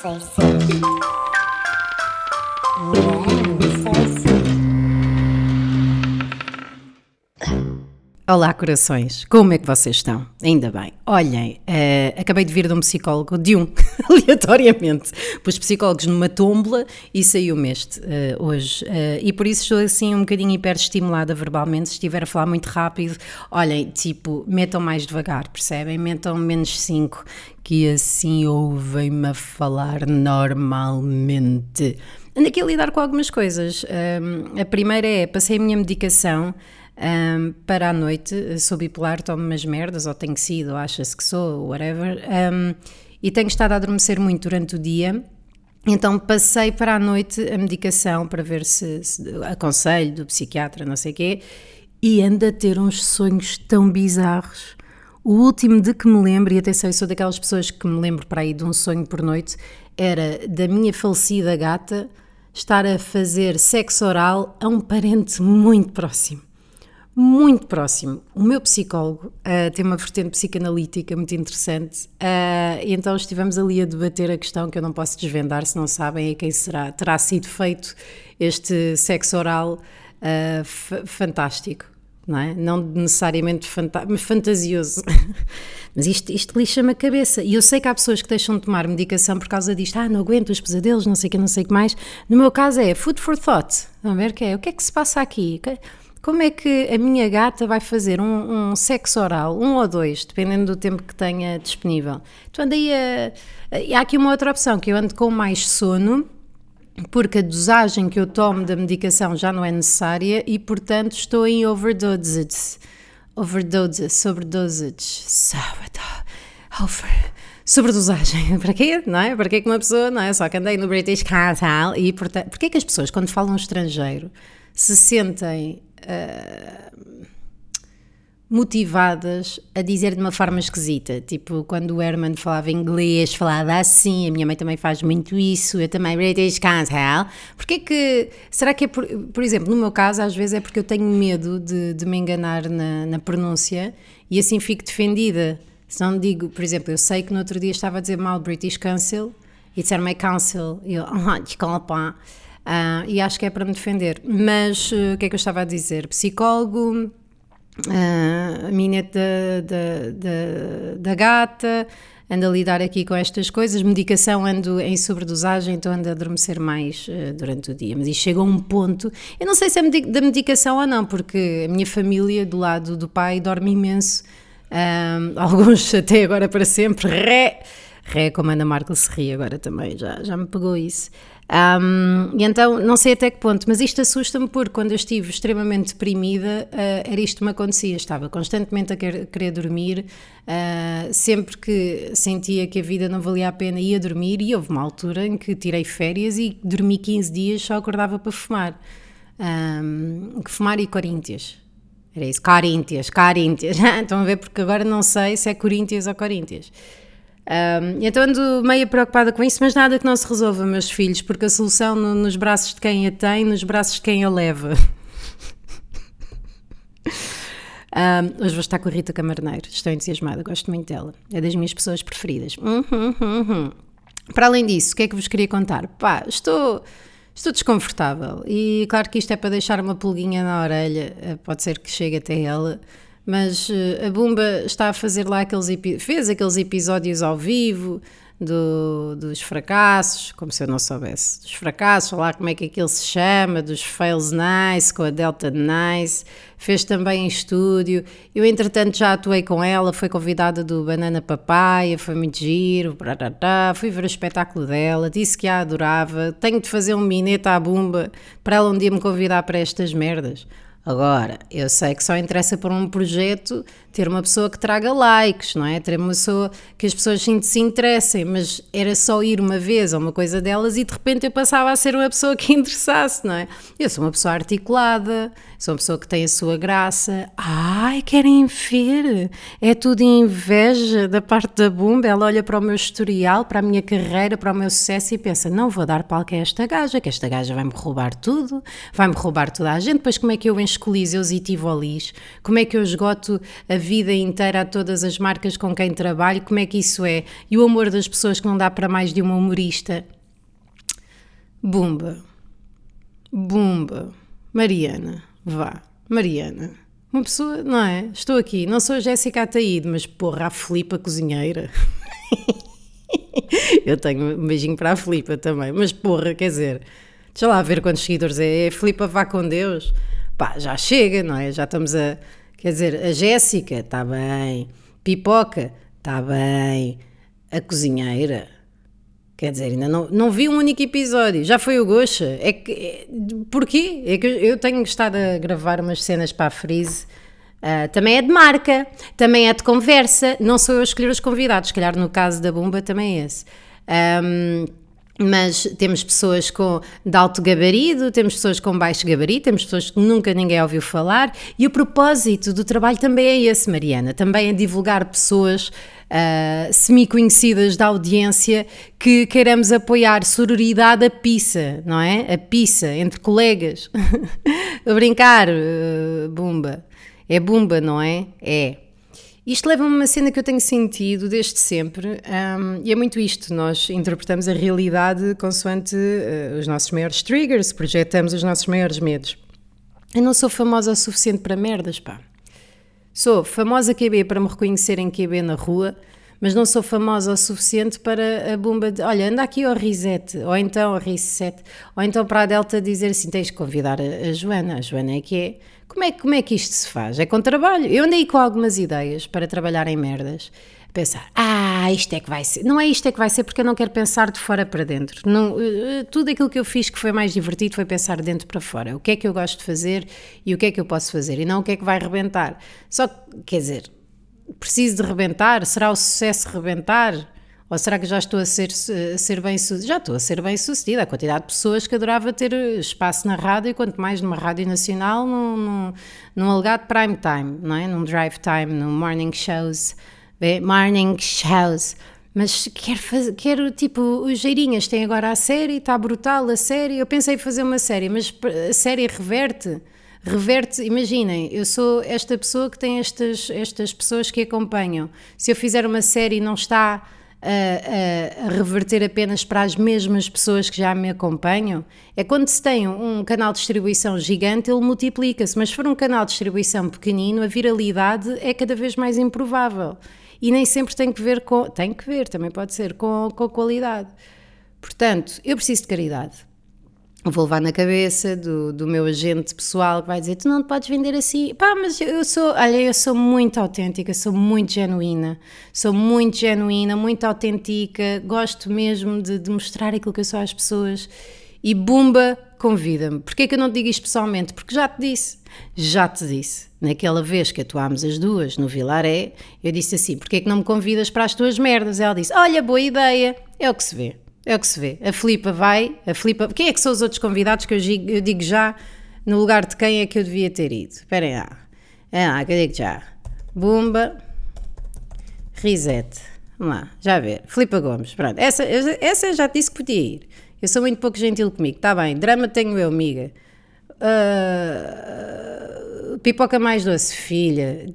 sei Olá, corações, como é que vocês estão? Ainda bem. Olhem, eh, acabei de vir de um psicólogo, de um, aleatoriamente. Pus psicólogos numa tombola e saiu-me este eh, hoje. Eh, e por isso estou assim um bocadinho hiperestimulada verbalmente. Se estiver a falar muito rápido, olhem, tipo, metam mais devagar, percebem? Metam menos 5, que assim ouvem-me a falar normalmente. Ando aqui a lidar com algumas coisas. a primeira é, passei a minha medicação um, para a noite, sou bipolar, tomo umas merdas, ou tenho sido, ou acha-se que sou, whatever, um, e tenho estado a adormecer muito durante o dia. Então passei para a noite a medicação para ver se, se aconselho do psiquiatra, não sei o quê, e ando a ter uns sonhos tão bizarros. O último de que me lembro, e atenção, eu sou daquelas pessoas que me lembro para aí de um sonho por noite, era da minha falecida gata estar a fazer sexo oral a um parente muito próximo muito próximo. O meu psicólogo uh, tem uma vertente psicanalítica muito interessante uh, e então estivemos ali a debater a questão que eu não posso desvendar, se não sabem a quem será, terá sido feito este sexo oral uh, fantástico. Não, é? não necessariamente fanta fantasioso, mas isto, isto lixa-me a cabeça. E eu sei que há pessoas que deixam de tomar medicação por causa disto. Ah, não aguento os pesadelos, não sei o que, não sei o que mais. No meu caso é food for thought. Vamos ver o que é. O que é que se passa aqui? Como é que a minha gata vai fazer um, um, sexo oral, um ou dois, dependendo do tempo que tenha disponível. Então andei a, há aqui uma outra opção, que eu ando com mais sono, porque a dosagem que eu tomo da medicação já não é necessária e, portanto, estou em overdosage. Overdose, sobredosage, over, sobredosagem. Para quê? Não é? Para quê que uma pessoa, não é? Só que andei no British Council e, portanto, porquê que as pessoas, quando falam estrangeiro, se sentem uh, motivadas a dizer de uma forma esquisita. Tipo, quando o Herman falava inglês, falava assim, a minha mãe também faz muito isso, eu também British Council. Porquê que. Será que é por, por exemplo, no meu caso, às vezes é porque eu tenho medo de, de me enganar na, na pronúncia e assim fico defendida. Se não digo, por exemplo, eu sei que no outro dia estava a dizer mal British Council e disseram-me Council, e eu, ah, desculpa. Uh, e acho que é para me defender. Mas uh, o que é que eu estava a dizer? Psicólogo, uh, a minha da, da, da, da, gata, ando a lidar aqui com estas coisas, medicação ando em sobredosagem, então ando a adormecer mais durante o dia. Mas isto chega a um ponto, eu não sei se é da medicação ou não, porque a minha família do lado do pai dorme imenso, alguns até agora para sempre, ré, ré como a Ana Marco se ri agora também, já, já me pegou isso. Um, e então, não sei até que ponto, mas isto assusta-me porque quando eu estive extremamente deprimida, uh, era isto que me acontecia. Estava constantemente a querer, querer dormir, uh, sempre que sentia que a vida não valia a pena, ia dormir. E houve uma altura em que tirei férias e dormi 15 dias, só acordava para fumar. Um, fumar e Coríntias. Era isso, Coríntias, Coríntias. Estão a ver? Porque agora não sei se é Coríntias ou Coríntias. Um, então ando meio preocupada com isso, mas nada que não se resolva, meus filhos, porque a solução no, nos braços de quem a tem, nos braços de quem a leva. Um, hoje vou estar com a Rita Camarneiro, estou entusiasmada, gosto muito dela, é das minhas pessoas preferidas. Uhum, uhum, uhum. Para além disso, o que é que vos queria contar? Pá, estou, estou desconfortável e claro que isto é para deixar uma pulguinha na orelha, eh, pode ser que chegue até ela mas uh, a Bumba está a fazer lá aqueles fez aqueles episódios ao vivo do, dos fracassos, como se eu não soubesse, dos fracassos, lá como é que aquilo se chama, dos fails nice, com a Delta Nice, fez também em estúdio, eu entretanto já atuei com ela, foi convidada do Banana Papaya, foi muito giro, fui ver o espetáculo dela, disse que a adorava, tenho de fazer um minete à Bumba para ela um dia me convidar para estas merdas. Agora, eu sei que só interessa para um projeto ter uma pessoa que traga likes, não é? Ter uma pessoa que as pessoas se interessem, mas era só ir uma vez a uma coisa delas e de repente eu passava a ser uma pessoa que interessasse, não é? Eu sou uma pessoa articulada, sou uma pessoa que tem a sua graça. Ai, querem ver? É tudo inveja da parte da Bumba. Ela olha para o meu historial, para a minha carreira, para o meu sucesso e pensa: não vou dar palco a esta gaja, que esta gaja vai-me roubar tudo, vai-me roubar toda a gente, depois como é que eu encho coliseus e tivolis, como é que eu esgoto a vida inteira a todas as marcas com quem trabalho, como é que isso é, e o amor das pessoas que não dá para mais de uma humorista. Bumba, bumba, Mariana, vá, Mariana. Uma pessoa, não é? Estou aqui, não sou a Jéssica Ataíde, mas porra, a Filipa cozinheira. Eu tenho um beijinho para a Filipa também, mas porra, quer dizer, deixa lá ver quantos seguidores é. É Filipa vá com Deus. Pá, já chega, não é? Já estamos a. Quer dizer, a Jéssica, está bem. Pipoca, está bem. A cozinheira. Quer dizer, ainda não, não vi um único episódio. Já foi o Goxa. É que. É, porquê? É que eu tenho estado a gravar umas cenas para a Freeze. Uh, também é de marca, também é de conversa. Não sou eu a escolher os convidados, se calhar no caso da Bumba também é esse. Um, mas temos pessoas com, de alto gabarito, temos pessoas com baixo gabarito, temos pessoas que nunca ninguém ouviu falar, e o propósito do trabalho também é esse, Mariana, também é divulgar pessoas uh, semi-conhecidas da audiência que queiramos apoiar, sororidade a pizza, não é? A pizza, entre colegas, a brincar, uh, bumba, é bumba, não é? É. Isto leva-me a uma cena que eu tenho sentido desde sempre, um, e é muito isto: nós interpretamos a realidade consoante uh, os nossos maiores triggers, projetamos os nossos maiores medos. Eu não sou famosa o suficiente para merdas, pá. Sou famosa QB para me reconhecerem QB na rua, mas não sou famosa o suficiente para a bomba de olha, anda aqui ao Reset, ou então ao Reset, ou então para a Delta dizer assim: tens de convidar a, a Joana, a Joana é que é como é, como é que isto se faz? É com trabalho. Eu andei com algumas ideias para trabalhar em merdas. Pensar, ah, isto é que vai ser. Não é isto é que vai ser porque eu não quero pensar de fora para dentro. Não, eh, tudo aquilo que eu fiz que foi mais divertido foi pensar de dentro para fora. O que é que eu gosto de fazer e o que é que eu posso fazer e não o que é que vai rebentar. Só que, quer dizer, preciso de rebentar? Será o sucesso rebentar? Ou será que já estou a ser, a ser bem sucedida? Já estou a ser bem sucedida. A quantidade de pessoas que adorava ter espaço na rádio, e quanto mais numa rádio nacional, num, num, num alegado prime time, não é? Num drive time, num morning shows. Morning shows. Mas quero, fazer, quero tipo, os Geirinhas têm agora a série, está brutal a série. Eu pensei em fazer uma série, mas a série reverte reverte, imaginem, eu sou esta pessoa que tem estas, estas pessoas que acompanham. Se eu fizer uma série e não está a, a, reverter apenas para as mesmas pessoas que já me acompanham. É quando se tem um canal de distribuição gigante, ele multiplica-se, mas se for um canal de distribuição pequenino, a viralidade é cada vez mais improvável. E nem sempre tem que ver com. Tem que ver, também pode ser, com, com a qualidade. Portanto, eu preciso de caridade vou levar na cabeça do, do meu agente pessoal que vai dizer: Tu não te podes vender assim. Pá, mas eu sou, olha, eu sou muito autêntica, sou muito genuína, sou muito genuína, muito autêntica, gosto mesmo de, de mostrar aquilo que eu sou às pessoas. E Bumba convida-me. Porquê que eu não te digo isto pessoalmente? Porque já te disse, já te disse. Naquela vez que atuámos as duas no Vilaré, eu disse assim: Porquê que não me convidas para as tuas merdas? Ela disse: Olha, boa ideia, é o que se vê. É o que se vê. A Filipa vai, a Filipa. Quem é que são os outros convidados que eu digo, eu digo já no lugar de quem é que eu devia ter ido? Esperem lá. É lá, que eu digo já. Bumba. Reset. Vamos lá, já ver. Filipa Gomes, pronto. Essa, essa eu já disse que podia ir. Eu sou muito pouco gentil comigo. Está bem, drama tenho eu, amiga. Uh, pipoca mais doce, filha,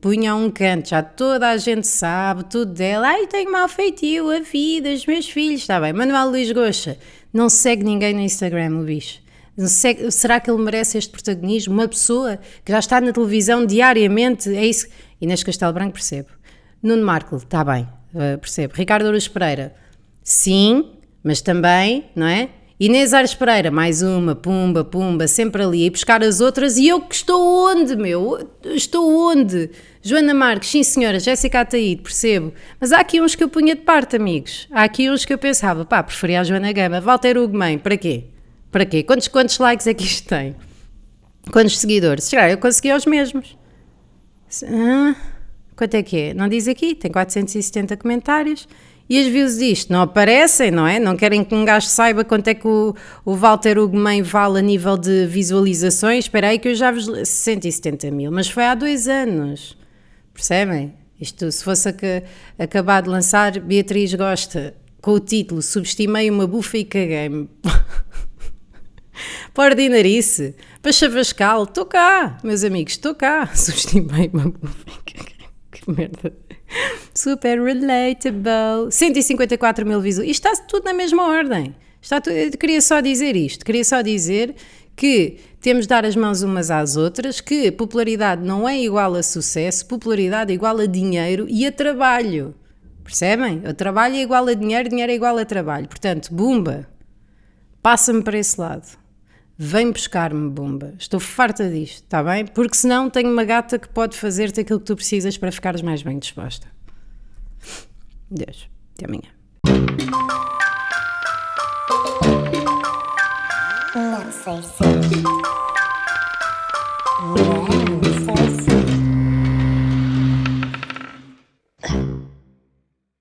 punha um canto, já toda a gente sabe, tudo dela. Ai, tenho mal feitio, a vida, os meus filhos, está bem. Manuel Luís Goxa, não segue ninguém no Instagram, o bicho. Será que ele merece este protagonismo? Uma pessoa que já está na televisão diariamente, é isso. Inês Castelo Branco, percebo. Nuno Marco, está bem, uh, percebo. Ricardo Ouros Pereira, sim, mas também, não é? Inês Aires Pereira, mais uma, pumba, pumba, sempre ali, e buscar as outras, e eu que estou onde, meu? Estou onde? Joana Marques, sim senhora, Jéssica Ataíde, percebo, mas há aqui uns que eu punha de parte, amigos, há aqui uns que eu pensava, pá, preferia a Joana Gama, Walter Mãe, para quê? Para quê? Quantos, quantos likes é que isto tem? Quantos seguidores? Será, eu consegui os mesmos. Ah, quanto é que é? Não diz aqui, tem 470 comentários, e as views disto não aparecem, não é? Não querem que um gajo saiba quanto é que o, o Walter Ugman vale a nível de visualizações. Espera aí que eu já vos... 170 mil, mas foi há dois anos. Percebem? Isto, se fosse a, acabar de lançar, Beatriz Gosta, com o título Subestimei uma bufa e caguei-me. Para ordinarice. Para Chavascal, estou cá, meus amigos, estou cá. Subestimei uma Que merda. Super relatable. 154 mil visualizações. Isto está tudo na mesma ordem. Está tudo, eu queria só dizer isto. Queria só dizer que temos de dar as mãos umas às outras, que popularidade não é igual a sucesso, popularidade é igual a dinheiro e a trabalho. Percebem? O trabalho é igual a dinheiro, dinheiro é igual a trabalho. Portanto, bumba, passa-me para esse lado. Vem buscar-me, bumba. Estou farta disto, está bem? Porque senão tenho uma gata que pode fazer-te aquilo que tu precisas para ficares mais bem disposta. Deus, até amanhã. Não sei se.